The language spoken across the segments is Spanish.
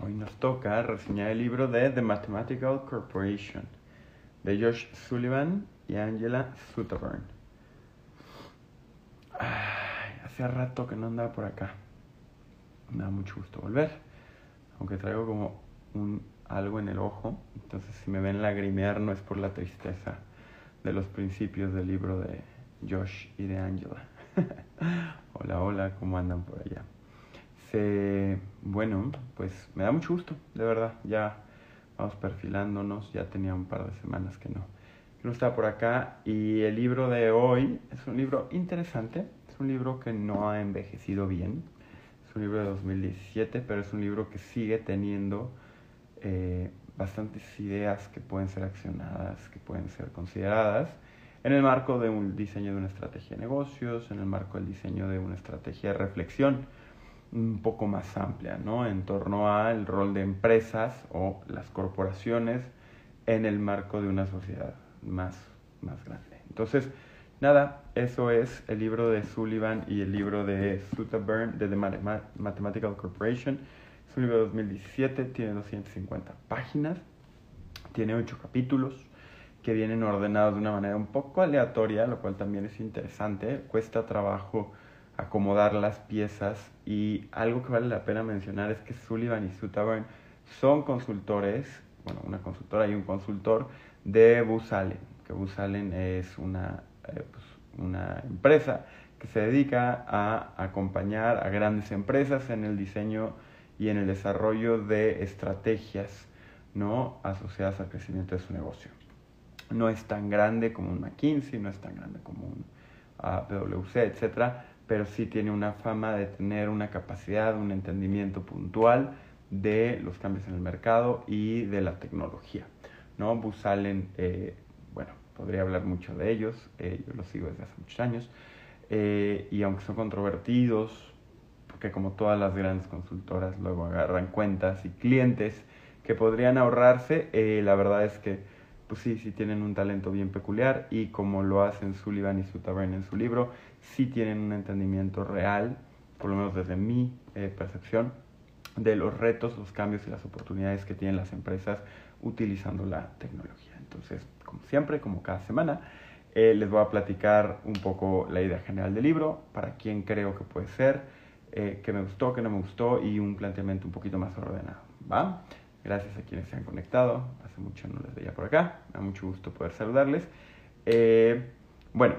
Hoy nos toca reseñar el libro de The Mathematical Corporation de Josh Sullivan y Angela Sutherland. hace rato que no andaba por acá. Me da mucho gusto volver, aunque traigo como un algo en el ojo, entonces si me ven lagrimear no es por la tristeza de los principios del libro de Josh y de Angela. hola, hola, ¿cómo andan por allá? Bueno, pues me da mucho gusto, de verdad, ya vamos perfilándonos, ya tenía un par de semanas que no, que no estaba por acá y el libro de hoy es un libro interesante, es un libro que no ha envejecido bien, es un libro de 2017, pero es un libro que sigue teniendo eh, bastantes ideas que pueden ser accionadas, que pueden ser consideradas en el marco de un diseño de una estrategia de negocios, en el marco del diseño de una estrategia de reflexión un poco más amplia, ¿no? En torno al rol de empresas o las corporaciones en el marco de una sociedad más, más grande. Entonces, nada, eso es el libro de Sullivan y el libro de Sutherland de The Mathematical Corporation. Es un libro de 2017, tiene 250 páginas, tiene 8 capítulos que vienen ordenados de una manera un poco aleatoria, lo cual también es interesante. Cuesta trabajo acomodar las piezas y algo que vale la pena mencionar es que Sullivan y Sutherland son consultores, bueno, una consultora y un consultor de Booz Allen, que Allen es una, eh, pues, una empresa que se dedica a acompañar a grandes empresas en el diseño y en el desarrollo de estrategias ¿no? asociadas al crecimiento de su negocio no es tan grande como un McKinsey, no es tan grande como un PwC, etcétera, pero sí tiene una fama de tener una capacidad, un entendimiento puntual de los cambios en el mercado y de la tecnología. ¿no? Busalen, eh, bueno, podría hablar mucho de ellos, eh, yo los sigo desde hace muchos años, eh, y aunque son controvertidos, porque como todas las grandes consultoras luego agarran cuentas y clientes que podrían ahorrarse, la verdad es que pues sí, sí tienen un talento bien peculiar y como lo hacen Sullivan y Sutherland en su libro, sí tienen un entendimiento real, por lo menos desde mi eh, percepción, de los retos, los cambios y las oportunidades que tienen las empresas utilizando la tecnología. Entonces, como siempre, como cada semana, eh, les voy a platicar un poco la idea general del libro, para quién creo que puede ser, eh, qué me gustó, qué no me gustó y un planteamiento un poquito más ordenado. ¿va? Gracias a quienes se han conectado. Hace mucho no les veía por acá. Me da mucho gusto poder saludarles. Eh, bueno,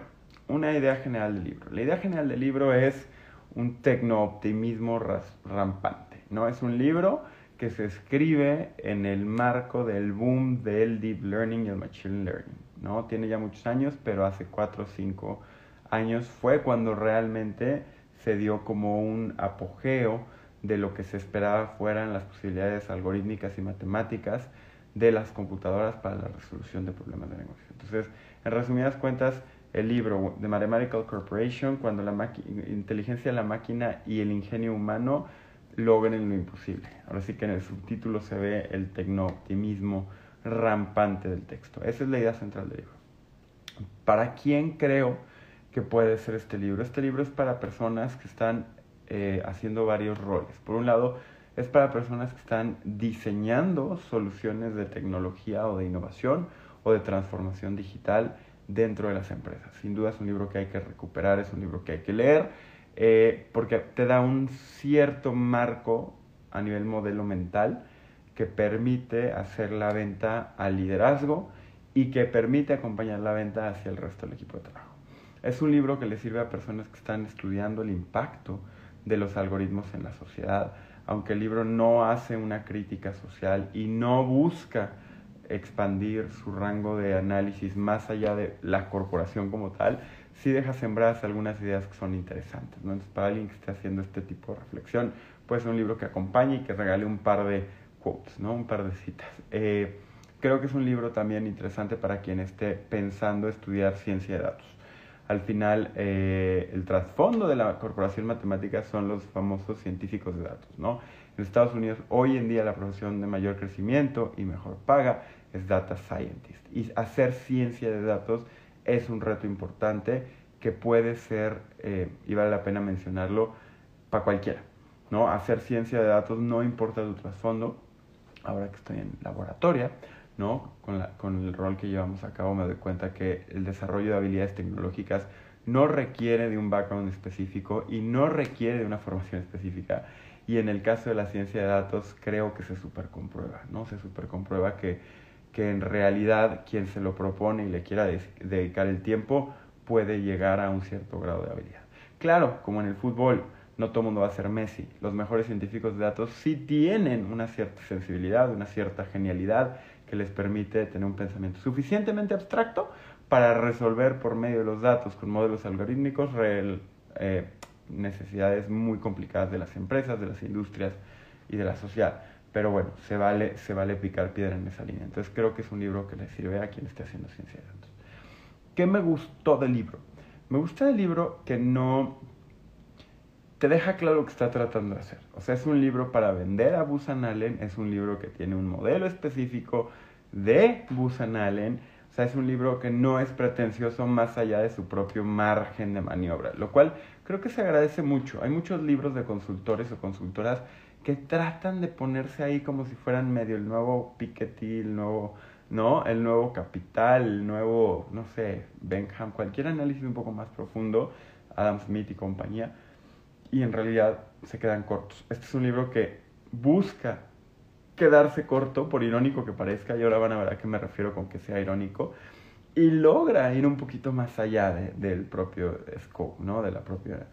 una idea general del libro. La idea general del libro es un tecno-optimismo rampante. ¿no? Es un libro que se escribe en el marco del boom del deep learning y el machine learning. ¿no? Tiene ya muchos años, pero hace 4 o 5 años fue cuando realmente se dio como un apogeo de lo que se esperaba fueran las posibilidades algorítmicas y matemáticas de las computadoras para la resolución de problemas de negocio. Entonces, en resumidas cuentas, el libro de Mathematical Corporation, cuando la inteligencia de la máquina y el ingenio humano logren lo imposible. Ahora sí que en el subtítulo se ve el tecno-optimismo rampante del texto. Esa es la idea central del libro. ¿Para quién creo que puede ser este libro? Este libro es para personas que están eh, haciendo varios roles. Por un lado, es para personas que están diseñando soluciones de tecnología o de innovación o de transformación digital dentro de las empresas. Sin duda es un libro que hay que recuperar, es un libro que hay que leer, eh, porque te da un cierto marco a nivel modelo mental que permite hacer la venta al liderazgo y que permite acompañar la venta hacia el resto del equipo de trabajo. Es un libro que le sirve a personas que están estudiando el impacto de los algoritmos en la sociedad, aunque el libro no hace una crítica social y no busca expandir su rango de análisis más allá de la corporación como tal, sí deja sembradas algunas ideas que son interesantes. ¿no? Entonces, para alguien que esté haciendo este tipo de reflexión, puede ser un libro que acompañe y que regale un par de quotes, ¿no? un par de citas. Eh, creo que es un libro también interesante para quien esté pensando estudiar ciencia de datos al final eh, el trasfondo de la corporación matemática son los famosos científicos de datos, ¿no? En Estados Unidos hoy en día la profesión de mayor crecimiento y mejor paga es data scientist. Y hacer ciencia de datos es un reto importante que puede ser, eh, y vale la pena mencionarlo, para cualquiera. ¿no? Hacer ciencia de datos no importa tu trasfondo. Ahora que estoy en laboratoria, ¿no? Con, la, con el rol que llevamos a cabo me doy cuenta que el desarrollo de habilidades tecnológicas no requiere de un background específico y no requiere de una formación específica. Y en el caso de la ciencia de datos creo que se supercomprueba, ¿no? Se supercomprueba que, que en realidad quien se lo propone y le quiera dedicar el tiempo puede llegar a un cierto grado de habilidad. Claro, como en el fútbol, no todo el mundo va a ser Messi. Los mejores científicos de datos sí tienen una cierta sensibilidad, una cierta genialidad que les permite tener un pensamiento suficientemente abstracto para resolver por medio de los datos con modelos algorítmicos eh, necesidades muy complicadas de las empresas, de las industrias y de la sociedad. Pero bueno, se vale, se vale picar piedra en esa línea. Entonces creo que es un libro que le sirve a quien esté haciendo ciencia de datos. ¿Qué me gustó del libro? Me gusta del libro que no te deja claro lo que está tratando de hacer. O sea, es un libro para vender a Busan Allen, es un libro que tiene un modelo específico de Busan Allen, o sea, es un libro que no es pretencioso más allá de su propio margen de maniobra, lo cual creo que se agradece mucho. Hay muchos libros de consultores o consultoras que tratan de ponerse ahí como si fueran medio el nuevo Piketty, el nuevo, ¿no? El nuevo Capital, el nuevo, no sé, Benham, cualquier análisis un poco más profundo, Adam Smith y compañía y en realidad se quedan cortos. Este es un libro que busca quedarse corto, por irónico que parezca, y ahora van a ver a qué me refiero con que sea irónico, y logra ir un poquito más allá del propio scope, ¿no? de la propia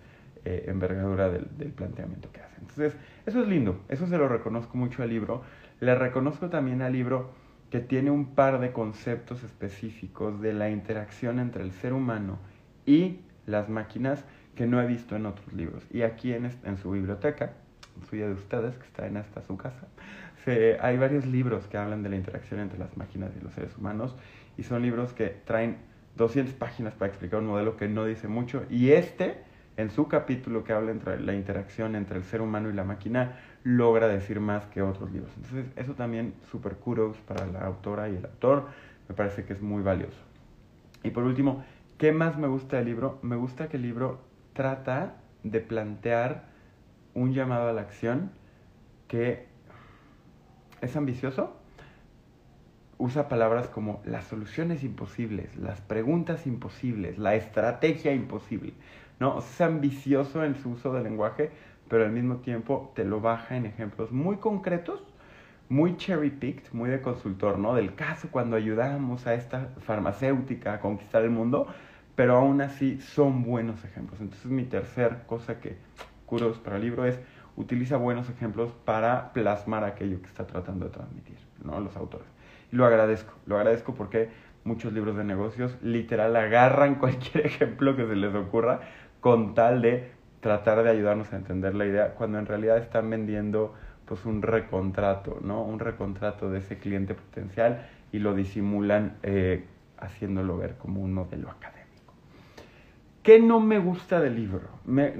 eh, envergadura del, del, planteamiento que hace. Entonces, eso es lindo, eso se lo reconozco mucho al libro. Le reconozco también al libro que tiene un par de conceptos específicos de la interacción entre el ser humano y las máquinas que no he visto en otros libros. Y aquí en, su biblioteca, suya de ustedes, que está en esta su casa, hay varios libros que hablan de la interacción entre las máquinas y los seres humanos y son libros que traen 200 páginas para explicar un modelo que no dice mucho y este, en su capítulo que habla entre la interacción entre el ser humano y la máquina, logra decir más que otros libros. Entonces, eso también super kudos para la autora y el autor, me parece que es muy valioso. Y por último, ¿qué más me gusta del libro? Me gusta que el libro trata de plantear un llamado a la acción que es ambicioso, usa palabras como las soluciones imposibles, las preguntas imposibles, la estrategia imposible. ¿no? Es ambicioso en su uso del lenguaje, pero al mismo tiempo te lo baja en ejemplos muy concretos, muy cherry picked, muy de consultor, ¿no? Del caso cuando ayudamos a esta farmacéutica a conquistar el mundo, pero aún así son buenos ejemplos. Entonces mi tercer cosa que curos para el libro es utiliza buenos ejemplos para plasmar aquello que está tratando de transmitir, ¿no? Los autores. Y lo agradezco, lo agradezco porque muchos libros de negocios literal agarran cualquier ejemplo que se les ocurra con tal de tratar de ayudarnos a entender la idea, cuando en realidad están vendiendo pues un recontrato, ¿no? Un recontrato de ese cliente potencial y lo disimulan eh, haciéndolo ver como un modelo académico. ¿Qué no me gusta del libro? Me,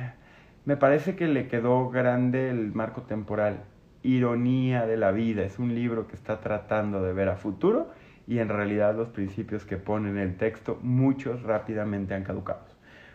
me parece que le quedó grande el marco temporal. Ironía de la vida. Es un libro que está tratando de ver a futuro y en realidad los principios que pone en el texto, muchos rápidamente han caducado.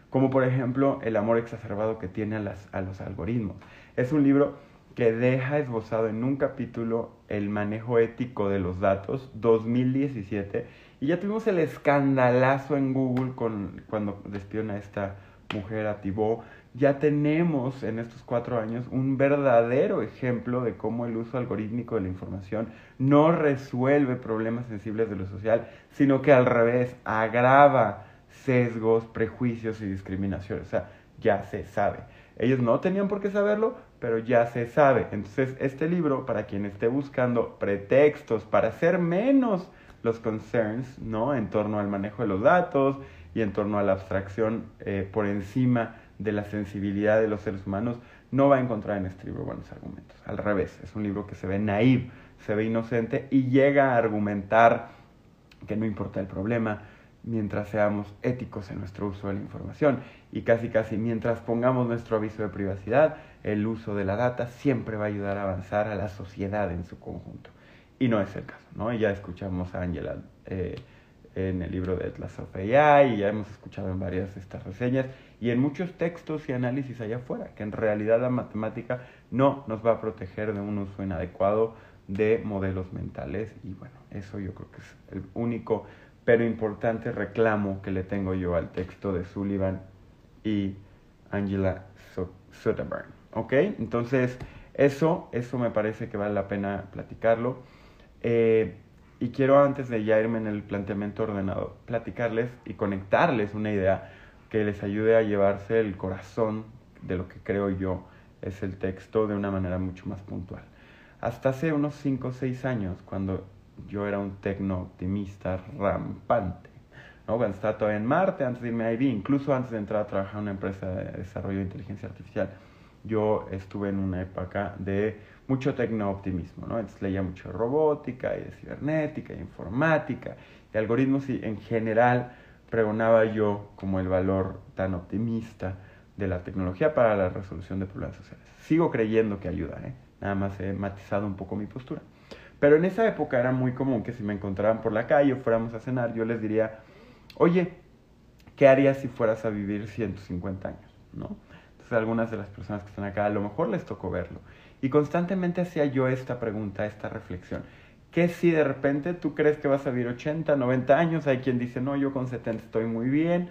Como por ejemplo el amor exacerbado que tiene a, las, a los algoritmos. Es un libro que deja esbozado en un capítulo el manejo ético de los datos 2017 y ya tuvimos el escandalazo en Google con, cuando despidieron a esta mujer, a Thibault. Ya tenemos en estos cuatro años un verdadero ejemplo de cómo el uso algorítmico de la información no resuelve problemas sensibles de lo social, sino que al revés agrava sesgos, prejuicios y discriminaciones. O sea, ya se sabe. Ellos no tenían por qué saberlo, pero ya se sabe. Entonces, este libro, para quien esté buscando pretextos para ser menos los concerns, ¿no? En torno al manejo de los datos y en torno a la abstracción eh, por encima de la sensibilidad de los seres humanos, no va a encontrar en este libro buenos argumentos. Al revés, es un libro que se ve naive, se ve inocente y llega a argumentar que no importa el problema mientras seamos éticos en nuestro uso de la información y casi casi mientras pongamos nuestro aviso de privacidad, el uso de la data siempre va a ayudar a avanzar a la sociedad en su conjunto y no es el caso, ¿no? Ya escuchamos a Angela eh, en el libro de Atlas of AI y ya hemos escuchado en varias estas reseñas y en muchos textos y análisis allá afuera, que en realidad la matemática no nos va a proteger de un uso inadecuado de modelos mentales y bueno, eso yo creo que es el único pero importante reclamo que le tengo yo al texto de Sullivan y Angela Soderbergh. ¿Ok? Entonces, eso, eso me parece que vale la pena platicarlo. Eh, y quiero antes de ya irme en el planteamiento ordenado, platicarles y conectarles una idea que les ayude a llevarse el corazón de lo que creo yo es el texto de una manera mucho más puntual. Hasta hace unos 5 o 6 años, cuando yo era un tecno optimista rampante, ¿no? cuando estaba todavía en Marte, antes de irme a IB, incluso antes de entrar a trabajar en una empresa de desarrollo de inteligencia artificial, yo estuve en una época de mucho tecno-optimismo, ¿no? Entonces leía mucho de robótica y de cibernética y informática y algoritmos y en general pregonaba yo como el valor tan optimista de la tecnología para la resolución de problemas sociales. Sigo creyendo que ayuda, ¿eh? Nada más he matizado un poco mi postura. Pero en esa época era muy común que si me encontraran por la calle o fuéramos a cenar, yo les diría, oye, ¿qué harías si fueras a vivir 150 años? ¿No? Entonces algunas de las personas que están acá a lo mejor les tocó verlo. Y constantemente hacía yo esta pregunta, esta reflexión. ¿Qué si de repente tú crees que vas a vivir 80, 90 años? Hay quien dice, no, yo con 70 estoy muy bien.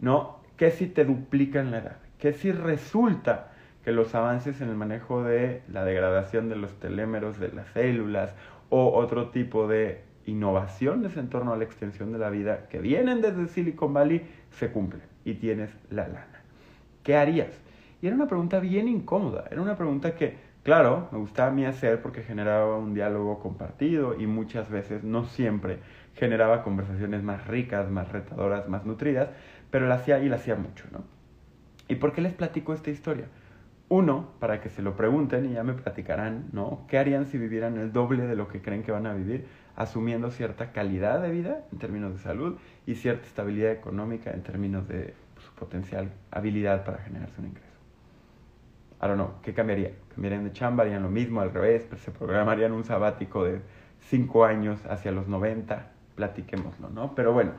¿No? ¿Qué si te duplican la edad? ¿Qué si resulta que los avances en el manejo de la degradación de los telémeros de las células o otro tipo de innovaciones en torno a la extensión de la vida que vienen desde Silicon Valley se cumplen y tienes la lana. ¿Qué harías? Y era una pregunta bien incómoda, era una pregunta que, claro, me gustaba a mí hacer porque generaba un diálogo compartido y muchas veces, no siempre, generaba conversaciones más ricas, más retadoras, más nutridas, pero la hacía y la hacía mucho, ¿no? ¿Y por qué les platico esta historia? Uno, para que se lo pregunten y ya me platicarán, ¿no? ¿Qué harían si vivieran el doble de lo que creen que van a vivir, asumiendo cierta calidad de vida en términos de salud y cierta estabilidad económica en términos de su potencial habilidad para generarse un ingreso? I don't know, ¿qué cambiaría? ¿Cambiarían de chamba? ¿Harían lo mismo al revés? Pues se programarían un sabático de cinco años hacia los 90? Platiquémoslo, ¿no? Pero bueno,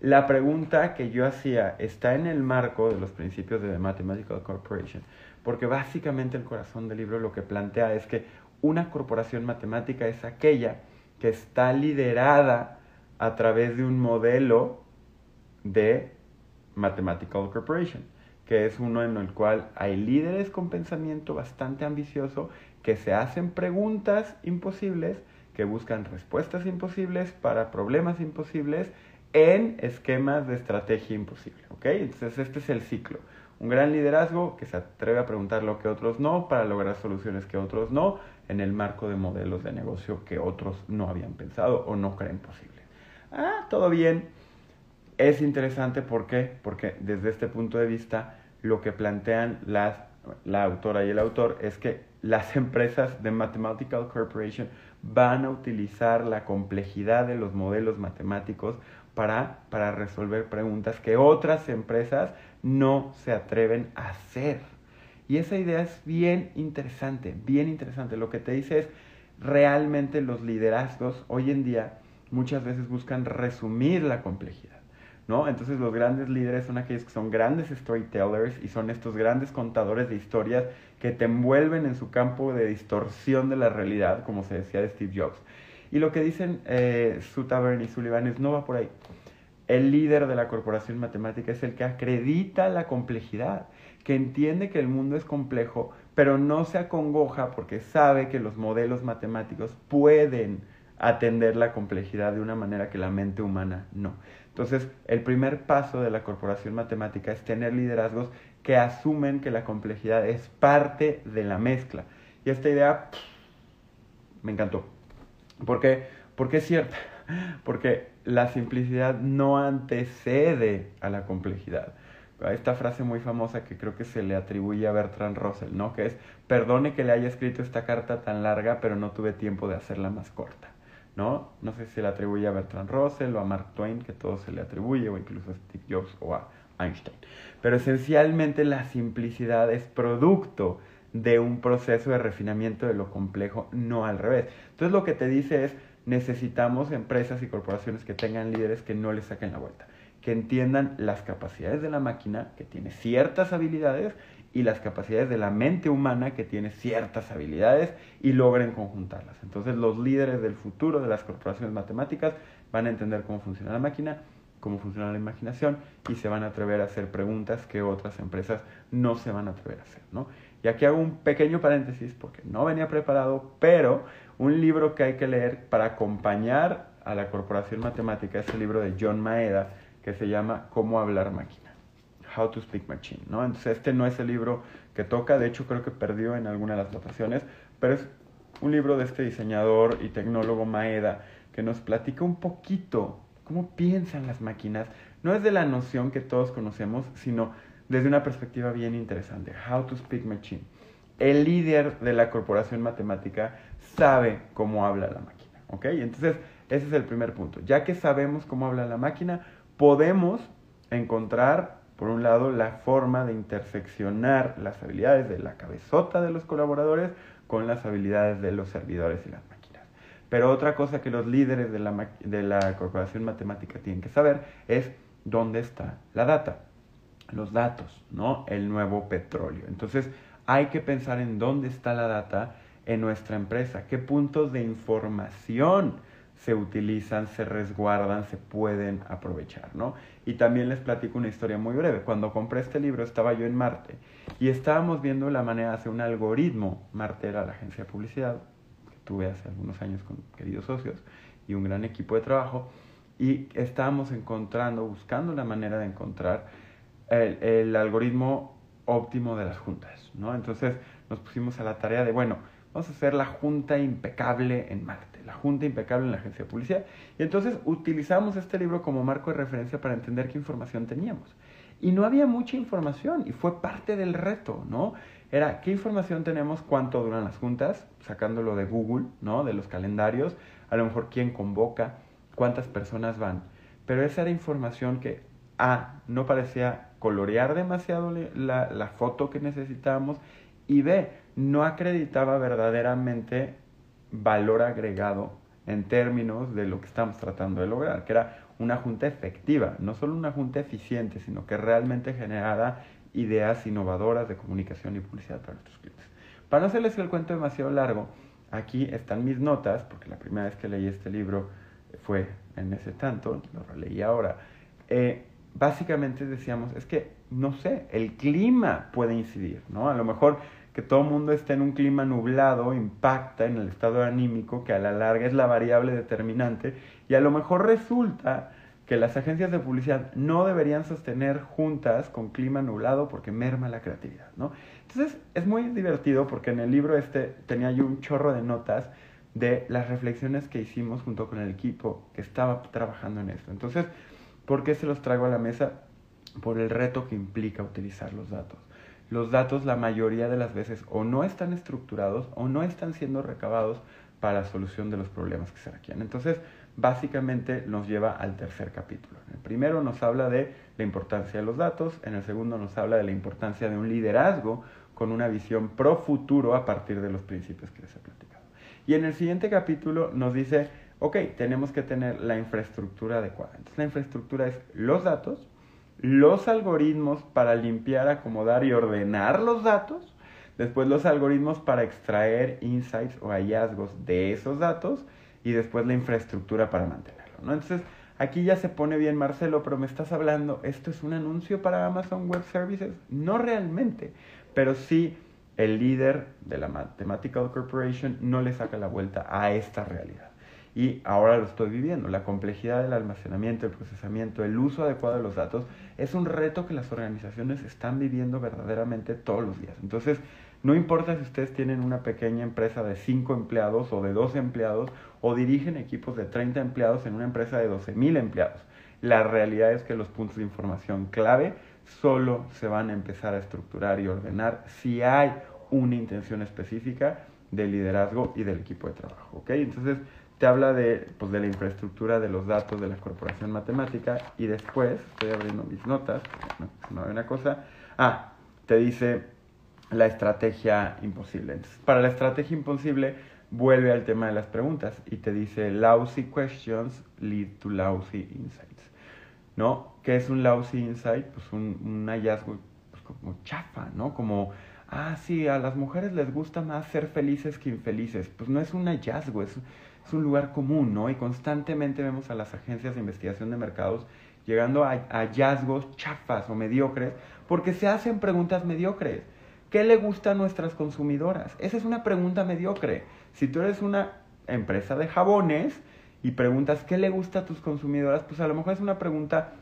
la pregunta que yo hacía está en el marco de los principios de The Mathematical Corporation porque básicamente el corazón del libro lo que plantea es que una corporación matemática es aquella que está liderada a través de un modelo de Mathematical Corporation, que es uno en el cual hay líderes con pensamiento bastante ambicioso que se hacen preguntas imposibles, que buscan respuestas imposibles para problemas imposibles en esquemas de estrategia imposible. ¿ok? Entonces este es el ciclo. Un gran liderazgo que se atreve a preguntar lo que otros no para lograr soluciones que otros no en el marco de modelos de negocio que otros no habían pensado o no creen posibles. Ah, todo bien. Es interesante ¿por qué? porque desde este punto de vista lo que plantean la autora y el autor es que las empresas de Mathematical Corporation van a utilizar la complejidad de los modelos matemáticos para, para resolver preguntas que otras empresas no se atreven a hacer. Y esa idea es bien interesante, bien interesante. Lo que te dice es, realmente los liderazgos hoy en día muchas veces buscan resumir la complejidad, ¿no? Entonces los grandes líderes son aquellos que son grandes storytellers y son estos grandes contadores de historias que te envuelven en su campo de distorsión de la realidad, como se decía de Steve Jobs. Y lo que dicen eh, y Sullivan es, no va por ahí. El líder de la corporación matemática es el que acredita la complejidad, que entiende que el mundo es complejo, pero no se acongoja porque sabe que los modelos matemáticos pueden atender la complejidad de una manera que la mente humana no. Entonces, el primer paso de la corporación matemática es tener liderazgos que asumen que la complejidad es parte de la mezcla. Y esta idea me encantó. ¿Por qué? Porque es cierta. Porque la simplicidad no antecede a la complejidad. Esta frase muy famosa que creo que se le atribuye a Bertrand Russell, ¿no? Que es, perdone que le haya escrito esta carta tan larga, pero no tuve tiempo de hacerla más corta, ¿no? No sé si se le atribuye a Bertrand Russell o a Mark Twain, que todo se le atribuye, o incluso a Steve Jobs o a Einstein. Pero esencialmente la simplicidad es producto de un proceso de refinamiento de lo complejo, no al revés. Entonces lo que te dice es, necesitamos empresas y corporaciones que tengan líderes que no les saquen la vuelta, que entiendan las capacidades de la máquina, que tiene ciertas habilidades, y las capacidades de la mente humana, que tiene ciertas habilidades, y logren conjuntarlas. Entonces los líderes del futuro de las corporaciones matemáticas van a entender cómo funciona la máquina, cómo funciona la imaginación, y se van a atrever a hacer preguntas que otras empresas no se van a atrever a hacer. ¿no? Y aquí hago un pequeño paréntesis porque no venía preparado, pero un libro que hay que leer para acompañar a la corporación matemática es el libro de John Maeda que se llama Cómo hablar máquina, How to Speak Machine, ¿no? Entonces este no es el libro que toca, de hecho creo que perdió en alguna de las votaciones, pero es un libro de este diseñador y tecnólogo Maeda que nos platica un poquito cómo piensan las máquinas, no es de la noción que todos conocemos, sino desde una perspectiva bien interesante. How to Speak Machine. El líder de la corporación matemática sabe cómo habla la máquina. ¿Ok? Entonces, ese es el primer punto. Ya que sabemos cómo habla la máquina, podemos encontrar, por un lado, la forma de interseccionar las habilidades de la cabezota de los colaboradores con las habilidades de los servidores y las máquinas. Pero otra cosa que los líderes de la, de la corporación matemática tienen que saber es dónde está la data los datos, ¿no? El nuevo petróleo. Entonces, hay que pensar en dónde está la data en nuestra empresa, qué puntos de información se utilizan, se resguardan, se pueden aprovechar, ¿no? Y también les platico una historia muy breve. Cuando compré este libro estaba yo en Marte y estábamos viendo la manera de hacer un algoritmo. Marte era la agencia de publicidad que tuve hace algunos años con queridos socios y un gran equipo de trabajo y estábamos encontrando, buscando la manera de encontrar el, algoritmo óptimo de las juntas, ¿no? Entonces nos pusimos a la tarea de, bueno, vamos a hacer la junta impecable en Marte, la junta impecable en la agencia de publicidad. Y entonces utilizamos este libro como marco de referencia para entender qué información teníamos. Y no había mucha información y fue parte del reto, ¿no? Era qué información tenemos, cuánto duran las juntas, sacándolo de Google, ¿no? De los calendarios, a lo mejor quién convoca, cuántas personas van. Pero esa era información que A, no parecía colorear demasiado la, la foto que necesitábamos y B, no acreditaba verdaderamente valor agregado en términos de lo que estamos tratando de lograr, que era una junta efectiva, no solo una junta eficiente, sino que realmente generara ideas innovadoras de comunicación y publicidad para nuestros clientes. Para no hacerles el cuento demasiado largo, aquí están mis notas, porque la primera vez que leí este libro fue en ese tanto, lo releí ahora. Eh, básicamente decíamos, es que, no sé, el clima puede incidir, ¿no? A lo mejor que todo el mundo esté en un clima nublado impacta en el estado anímico, que a la larga es la variable determinante, y a lo mejor resulta que las agencias de publicidad no deberían sostener juntas con clima nublado porque merma la creatividad, ¿no? Entonces es muy divertido porque en el libro este tenía yo un chorro de notas de las reflexiones que hicimos junto con el equipo que estaba trabajando en esto. Entonces, ¿Por qué se los traigo a la mesa? Por el reto que implica utilizar los datos. Los datos la mayoría de las veces o no están estructurados o no están siendo recabados para la solución de los problemas que se requieren. Entonces, básicamente nos lleva al tercer capítulo. En el primero nos habla de la importancia de los datos, en el segundo nos habla de la importancia de un liderazgo con una visión pro futuro a partir de los principios que les he platicado. Y en el siguiente capítulo nos dice ok, tenemos que tener la infraestructura adecuada. Entonces la infraestructura es los datos, los algoritmos para limpiar, acomodar y ordenar los datos, después los algoritmos para extraer insights o hallazgos de esos datos y después la infraestructura para mantenerlo. Entonces aquí ya se pone bien Marcelo, pero me estás hablando, ¿esto es un anuncio para Amazon Web Services? No realmente, pero sí el líder de la Mathematical Corporation no le saca la vuelta a esta realidad y ahora lo estoy viviendo. La complejidad del almacenamiento, el procesamiento, el uso adecuado de los datos es un reto que las organizaciones están viviendo verdaderamente todos los días. Entonces, no importa si ustedes tienen una pequeña empresa de 5 empleados o de 12 empleados o dirigen equipos de 30 empleados en una empresa de 12.000 empleados. La realidad es que los puntos de información clave solo se van a empezar a estructurar y ordenar si hay una intención específica del liderazgo y del equipo de trabajo. ¿ok? Entonces, te habla de, pues, de la infraestructura de los datos de la corporación matemática y después, estoy abriendo mis notas, no, no hay una cosa, ah, te dice la estrategia imposible. Entonces, para la estrategia imposible vuelve al tema de las preguntas y te dice, lousy questions lead to lousy insights. ¿No? ¿Qué es un lousy insight? Pues un, hallazgo pues, como chafa, ¿no? Como, ah, sí, a las mujeres les gusta más ser felices que infelices. Pues no es un hallazgo, es, es un lugar común, ¿no? Y constantemente vemos a las agencias de investigación de mercados llegando a, hallazgos chafas o mediocres porque se hacen preguntas mediocres. ¿Qué le gusta a nuestras consumidoras? Esa es una pregunta mediocre. Si tú eres una empresa de jabones y preguntas qué le gusta a tus consumidoras, pues a lo mejor es una pregunta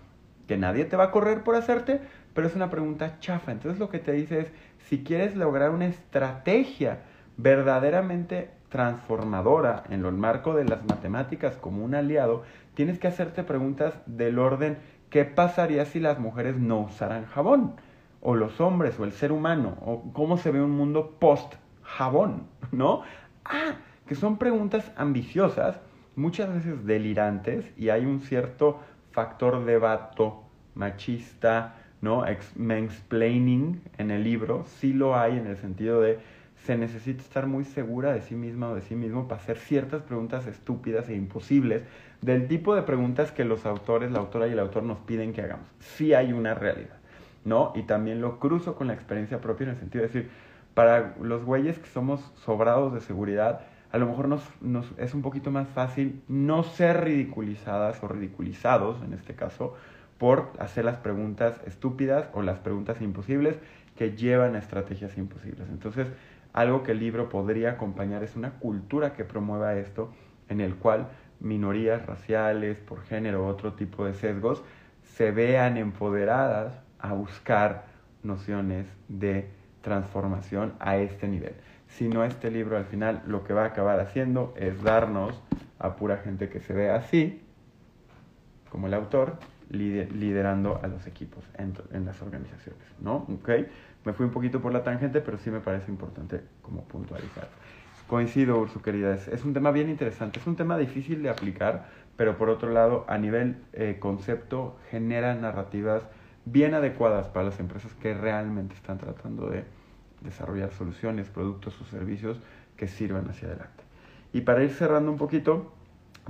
que nadie te va a correr por hacerte, pero es una pregunta chafa. Entonces lo que te dice es, si quieres lograr una estrategia verdaderamente transformadora en el marco de las matemáticas como un aliado, tienes que hacerte preguntas del orden, ¿qué pasaría si las mujeres no usaran jabón? O los hombres, o el ser humano, o cómo se ve un mundo post jabón, ¿no? Ah, que son preguntas ambiciosas, muchas veces delirantes, y hay un cierto factor de vato machista, ¿no? Mansplaining en el libro, sí lo hay en el sentido de se necesita estar muy segura de sí misma o de sí mismo para hacer ciertas preguntas estúpidas e imposibles del tipo de preguntas que los autores, la autora y el autor nos piden que hagamos. Sí hay una realidad, ¿no? Y también lo cruzo con la experiencia propia en el sentido de decir, para los güeyes que somos sobrados de seguridad, a lo mejor nos, nos, es un poquito más fácil no ser ridiculizadas o ridiculizados, en este caso, por hacer las preguntas estúpidas o las preguntas imposibles que llevan a estrategias imposibles. Entonces, algo que el libro podría acompañar es una cultura que promueva esto, en el cual minorías raciales, por género, otro tipo de sesgos, se vean empoderadas a buscar nociones de transformación a este nivel. Si no, este libro al final lo que va a acabar haciendo es darnos a pura gente que se ve así, como el autor, liderando a los equipos en, las organizaciones, ¿no? ¿Okay? Me fui un poquito por la tangente, pero sí me parece importante como puntualizar. Coincido, Ursu, querida, es, un tema bien interesante, es un tema difícil de aplicar, pero por otro lado, a nivel eh, concepto, genera narrativas bien adecuadas para las empresas que realmente están tratando de desarrollar soluciones, productos o servicios que sirvan hacia adelante. Y para ir cerrando un poquito,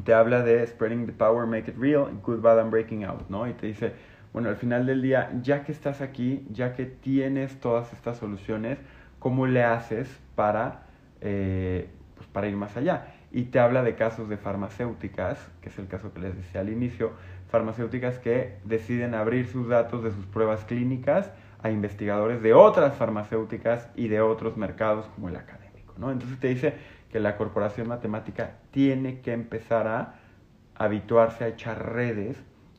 te habla de spreading the power, make it real, good, bad, and breaking out, ¿no? Y te dice, bueno, al final del día, ya que estás aquí, ya que tienes todas estas soluciones, ¿cómo le haces para, eh, pues para ir más allá? Y te habla de casos de farmacéuticas, que es el caso que les decía al inicio, farmacéuticas que deciden abrir sus datos de sus pruebas clínicas a investigadores de otras farmacéuticas y de otros mercados como el académico. ¿no? Entonces te dice que la corporación matemática tiene que empezar a habituarse a echar redes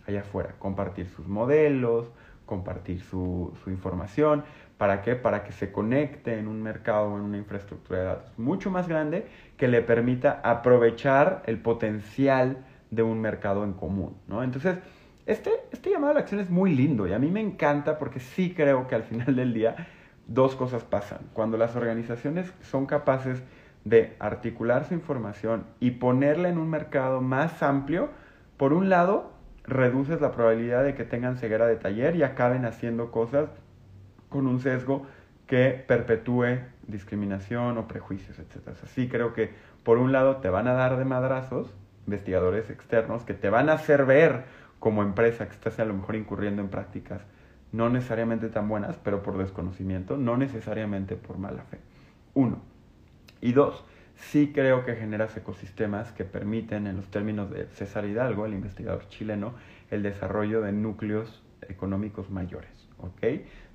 allá afuera, compartir sus modelos, compartir su, su información. ¿Para qué? Para que se conecte en un mercado o en una infraestructura de datos mucho más grande que le permita aprovechar el potencial de un mercado en común. ¿no? Entonces, este, este llamado a la acción es muy lindo y a mí me encanta porque sí creo que al final del día dos cosas pasan. Cuando las organizaciones son capaces de articular su información y ponerla en un mercado más amplio, por un lado, reduces la probabilidad de que tengan ceguera de taller y acaben haciendo cosas con un sesgo que perpetúe discriminación o prejuicios, etc. Así creo que por un lado te van a dar de madrazos investigadores externos que te van a hacer ver como empresa que estás a lo mejor incurriendo en prácticas no necesariamente tan buenas, pero por desconocimiento, no necesariamente por mala fe. Uno. Y dos, sí creo que generas ecosistemas que permiten, en los términos de César Hidalgo, el investigador chileno, el desarrollo de núcleos económicos mayores. ¿ok?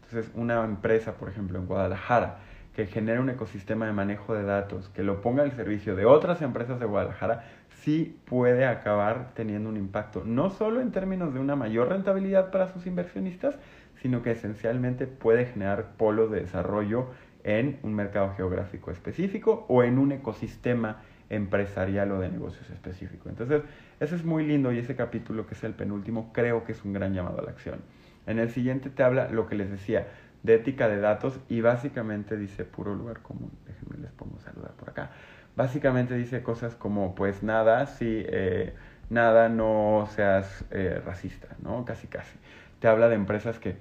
Entonces, una empresa, por ejemplo, en Guadalajara, que genere un ecosistema de manejo de datos, que lo ponga al servicio de otras empresas de Guadalajara, sí puede acabar teniendo un impacto, no solo en términos de una mayor rentabilidad para sus inversionistas, sino que esencialmente puede generar polos de desarrollo en un mercado geográfico específico o en un ecosistema empresarial o de negocios específico. Entonces, ese es muy lindo y ese capítulo que es el penúltimo creo que es un gran llamado a la acción. En el siguiente te habla lo que les decía de ética de datos y básicamente dice puro lugar común. Déjenme les pongo saludar por acá básicamente dice cosas como, pues nada, si eh, nada, no seas eh, racista, ¿no? Casi, casi. Te habla de empresas que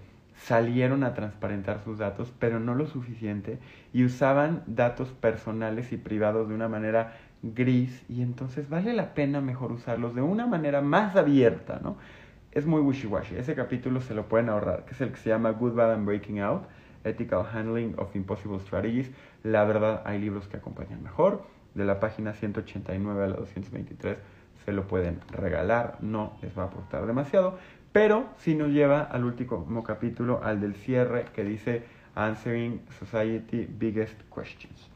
salieron a transparentar sus datos, pero no lo suficiente, y usaban datos personales y privados de una manera gris, y entonces vale la pena mejor usarlos de una manera más abierta, ¿no? Es muy wishy-washy. Ese capítulo se lo pueden ahorrar, que es el que se llama Good, Bad and Breaking Out, Ethical Handling of Impossible Strategies. La verdad, hay libros que acompañan mejor. De la página 189 a la 223 se lo pueden regalar, no les va a aportar demasiado, pero sí nos lleva al último capítulo, al del cierre, que dice Answering Society Biggest Questions.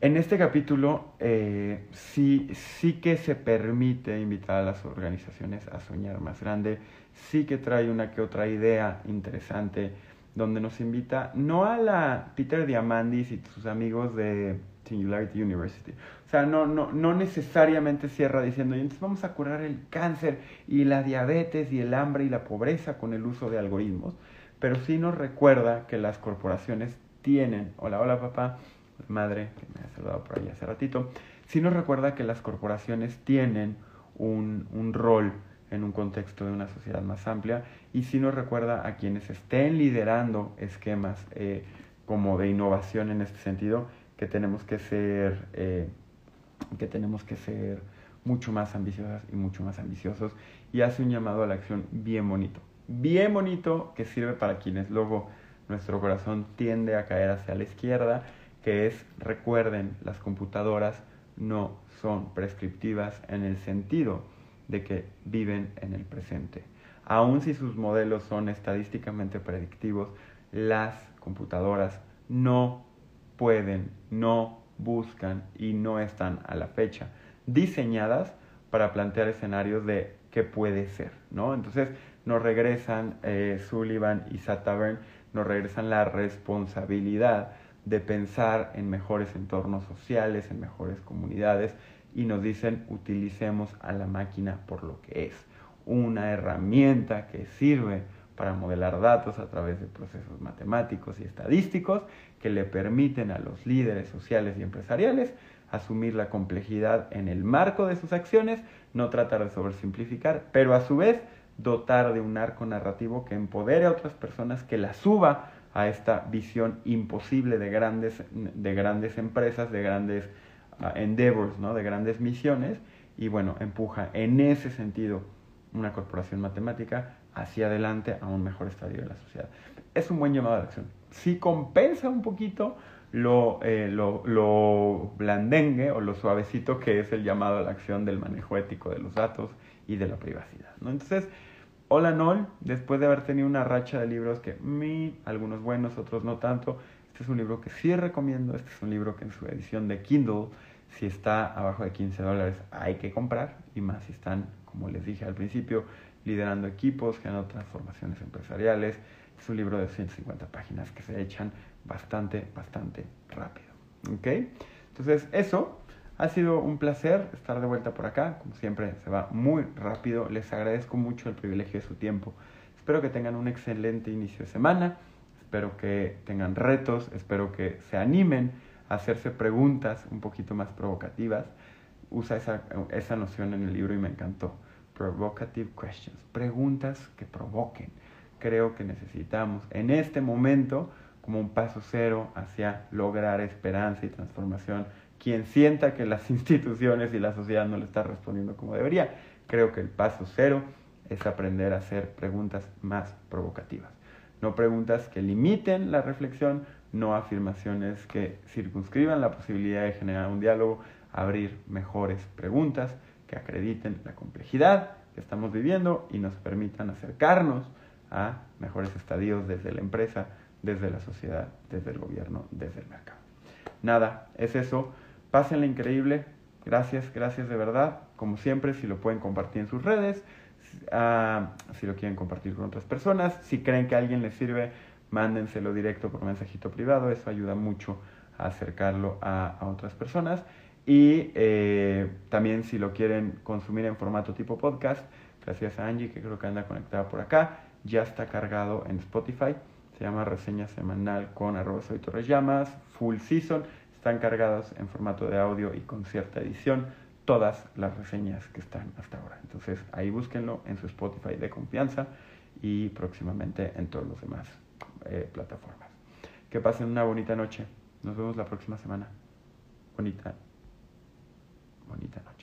En este capítulo eh, sí, sí que se permite invitar a las organizaciones a soñar más grande, sí que trae una que otra idea interesante, donde nos invita no a la Peter Diamandis y sus amigos de Singularity University. O sea, no, no, no necesariamente cierra diciendo, y entonces vamos a curar el cáncer y la diabetes y el hambre y la pobreza con el uso de algoritmos, pero sí nos recuerda que las corporaciones tienen, hola, hola papá, madre, que me ha saludado por ahí hace ratito, sí nos recuerda que las corporaciones tienen un, un rol en un contexto de una sociedad más amplia y sí nos recuerda a quienes estén liderando esquemas eh, como de innovación en este sentido, que tenemos que ser, eh, que tenemos que ser mucho más ambiciosas y mucho más ambiciosos y hace un llamado a la acción bien bonito, bien bonito que sirve para quienes luego nuestro corazón tiende a caer hacia la izquierda, que es recuerden, las computadoras no son prescriptivas en el sentido de que viven en el presente. Aun si sus modelos son estadísticamente predictivos, las computadoras no pueden, no buscan y no están a la fecha diseñadas para plantear escenarios de qué puede ser, ¿no? Entonces nos regresan eh, Sullivan y Satavern, nos regresan la responsabilidad de pensar en mejores entornos sociales, en mejores comunidades y nos dicen utilicemos a la máquina por lo que es, una herramienta que sirve para modelar datos a través de procesos matemáticos y estadísticos que le permiten a los líderes sociales y empresariales asumir la complejidad en el marco de sus acciones, no tratar de sobresimplificar, pero a su vez dotar de un arco narrativo que empodere a otras personas, que la suba a esta visión imposible de grandes, de grandes empresas, de grandes uh, endeavors, ¿no? de grandes misiones, y bueno, empuja en ese sentido una corporación matemática hacia adelante a un mejor estadio de la sociedad. Es un buen llamado de acción. Si compensa un poquito lo, eh, lo, lo, blandengue o lo suavecito que es el llamado a la acción del manejo ético de los datos y de la privacidad. ¿no? Entonces, Hola Nol, después de haber tenido una racha de libros que mi, algunos buenos, otros no tanto, este es un libro que sí recomiendo, este es un libro que en su edición de Kindle, si está abajo de 15 dólares, hay que comprar, y más si están, como les dije al principio, liderando equipos, generando transformaciones empresariales. Es un libro de 150 páginas que se echan bastante, bastante rápido. ¿Ok? Entonces, eso ha sido un placer estar de vuelta por acá. Como siempre, se va muy rápido. Les agradezco mucho el privilegio de su tiempo. Espero que tengan un excelente inicio de semana. Espero que tengan retos. Espero que se animen a hacerse preguntas un poquito más provocativas. Usa esa, esa noción en el libro y me encantó. Provocative questions. Preguntas que provoquen. Creo que necesitamos en este momento como un paso cero hacia lograr esperanza y transformación quien sienta que las instituciones y la sociedad no le están respondiendo como debería. Creo que el paso cero es aprender a hacer preguntas más provocativas. No preguntas que limiten la reflexión, no afirmaciones que circunscriban la posibilidad de generar un diálogo, abrir mejores preguntas acrediten la complejidad que estamos viviendo y nos permitan acercarnos a mejores estadios desde la empresa, desde la sociedad, desde el gobierno, desde el mercado. Nada, es eso. Pásenla increíble. Gracias, gracias de verdad. Como siempre, si lo pueden compartir en sus redes, uh, si lo quieren compartir con otras personas, si creen que a alguien les sirve, mándenselo directo por mensajito privado. Eso ayuda mucho a acercarlo a otras personas. Y eh, también si lo quieren consumir en formato tipo podcast, gracias a Angie que creo que anda conectada por acá, ya está cargado en Spotify. Se llama Reseña Semanal con arroba soy Torres Llamas, Full Season están cargados en formato de audio y con cierta edición todas las reseñas que están hasta ahora. Entonces ahí búsquenlo en su Spotify de confianza y próximamente en todos los demás eh, plataformas. Que pasen una bonita noche. Nos vemos la próxima semana. Bonita, bonita noche.